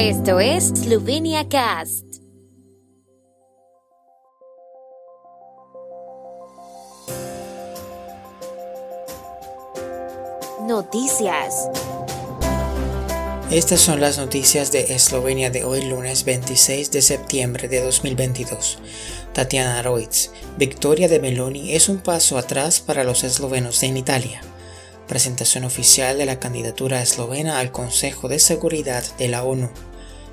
Esto es Slovenia Cast. Noticias. Estas son las noticias de Eslovenia de hoy lunes 26 de septiembre de 2022. Tatiana Roitz, victoria de Meloni es un paso atrás para los eslovenos en Italia. Presentación oficial de la candidatura eslovena al Consejo de Seguridad de la ONU.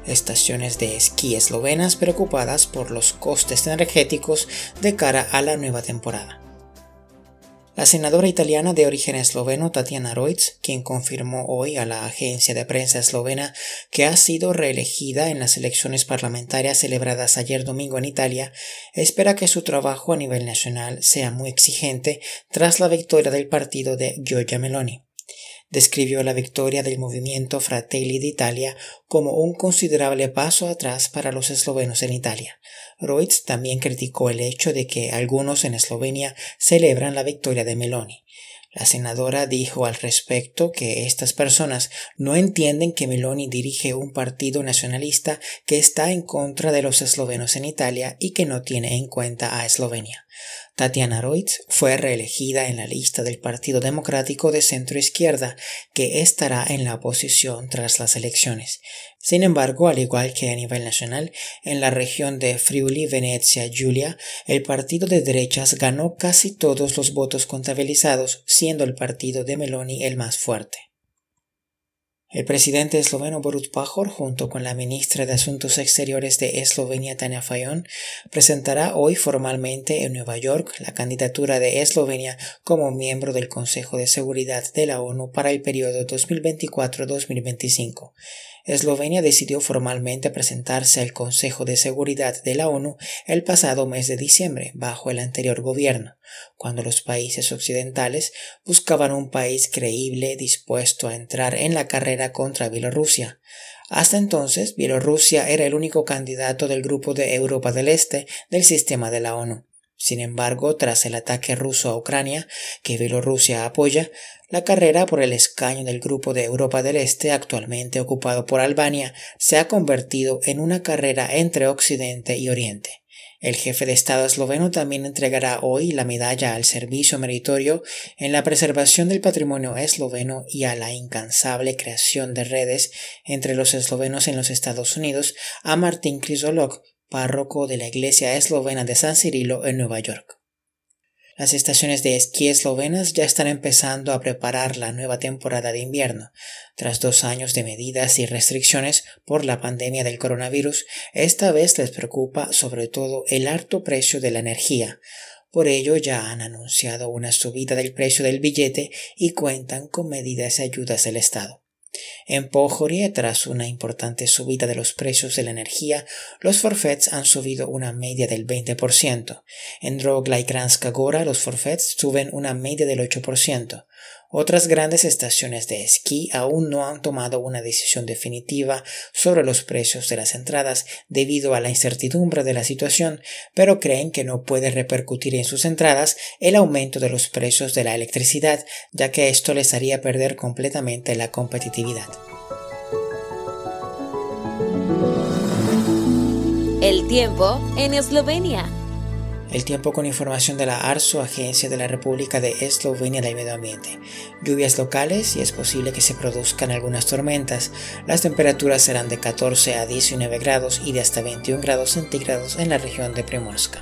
Estaciones de esquí eslovenas preocupadas por los costes energéticos de cara a la nueva temporada. La senadora italiana de origen esloveno Tatiana Roitz, quien confirmó hoy a la agencia de prensa eslovena que ha sido reelegida en las elecciones parlamentarias celebradas ayer domingo en Italia, espera que su trabajo a nivel nacional sea muy exigente tras la victoria del partido de Giorgia Meloni describió la victoria del movimiento Fratelli d'Italia como un considerable paso atrás para los eslovenos en Italia. Reutz también criticó el hecho de que algunos en Eslovenia celebran la victoria de Meloni. La senadora dijo al respecto que estas personas no entienden que Meloni dirige un partido nacionalista que está en contra de los eslovenos en Italia y que no tiene en cuenta a Eslovenia. Tatiana Reutz fue reelegida en la lista del Partido Democrático de Centro Izquierda, que estará en la oposición tras las elecciones. Sin embargo, al igual que a nivel nacional, en la región de Friuli, Venecia, Giulia, el partido de derechas ganó casi todos los votos contabilizados, siendo el partido de Meloni el más fuerte. El presidente esloveno Borut Pajor, junto con la ministra de Asuntos Exteriores de Eslovenia Tania Fayon, presentará hoy formalmente en Nueva York la candidatura de Eslovenia como miembro del Consejo de Seguridad de la ONU para el periodo 2024-2025. Eslovenia decidió formalmente presentarse al Consejo de Seguridad de la ONU el pasado mes de diciembre, bajo el anterior gobierno, cuando los países occidentales buscaban un país creíble dispuesto a entrar en la carrera contra Bielorrusia. Hasta entonces, Bielorrusia era el único candidato del grupo de Europa del Este del sistema de la ONU. Sin embargo, tras el ataque ruso a Ucrania, que Bielorrusia apoya, la carrera por el escaño del Grupo de Europa del Este, actualmente ocupado por Albania, se ha convertido en una carrera entre Occidente y Oriente. El jefe de Estado esloveno también entregará hoy la medalla al servicio meritorio en la preservación del patrimonio esloveno y a la incansable creación de redes entre los eslovenos en los Estados Unidos a Martín Krisolok, párroco de la iglesia eslovena de San Cirilo en Nueva York. Las estaciones de esquí eslovenas ya están empezando a preparar la nueva temporada de invierno. Tras dos años de medidas y restricciones por la pandemia del coronavirus, esta vez les preocupa sobre todo el alto precio de la energía. Por ello ya han anunciado una subida del precio del billete y cuentan con medidas y ayudas del Estado. En Pojorie, tras una importante subida de los precios de la energía, los forfaits han subido una media del 20%. En Drogla y Gora los forfaits suben una media del 8%. Otras grandes estaciones de esquí aún no han tomado una decisión definitiva sobre los precios de las entradas debido a la incertidumbre de la situación, pero creen que no puede repercutir en sus entradas el aumento de los precios de la electricidad, ya que esto les haría perder completamente la competitividad. El tiempo en Eslovenia. El tiempo con información de la ARSO, Agencia de la República de Eslovenia del Medio Ambiente. Lluvias locales y es posible que se produzcan algunas tormentas. Las temperaturas serán de 14 a 19 grados y de hasta 21 grados centígrados en la región de Primorska.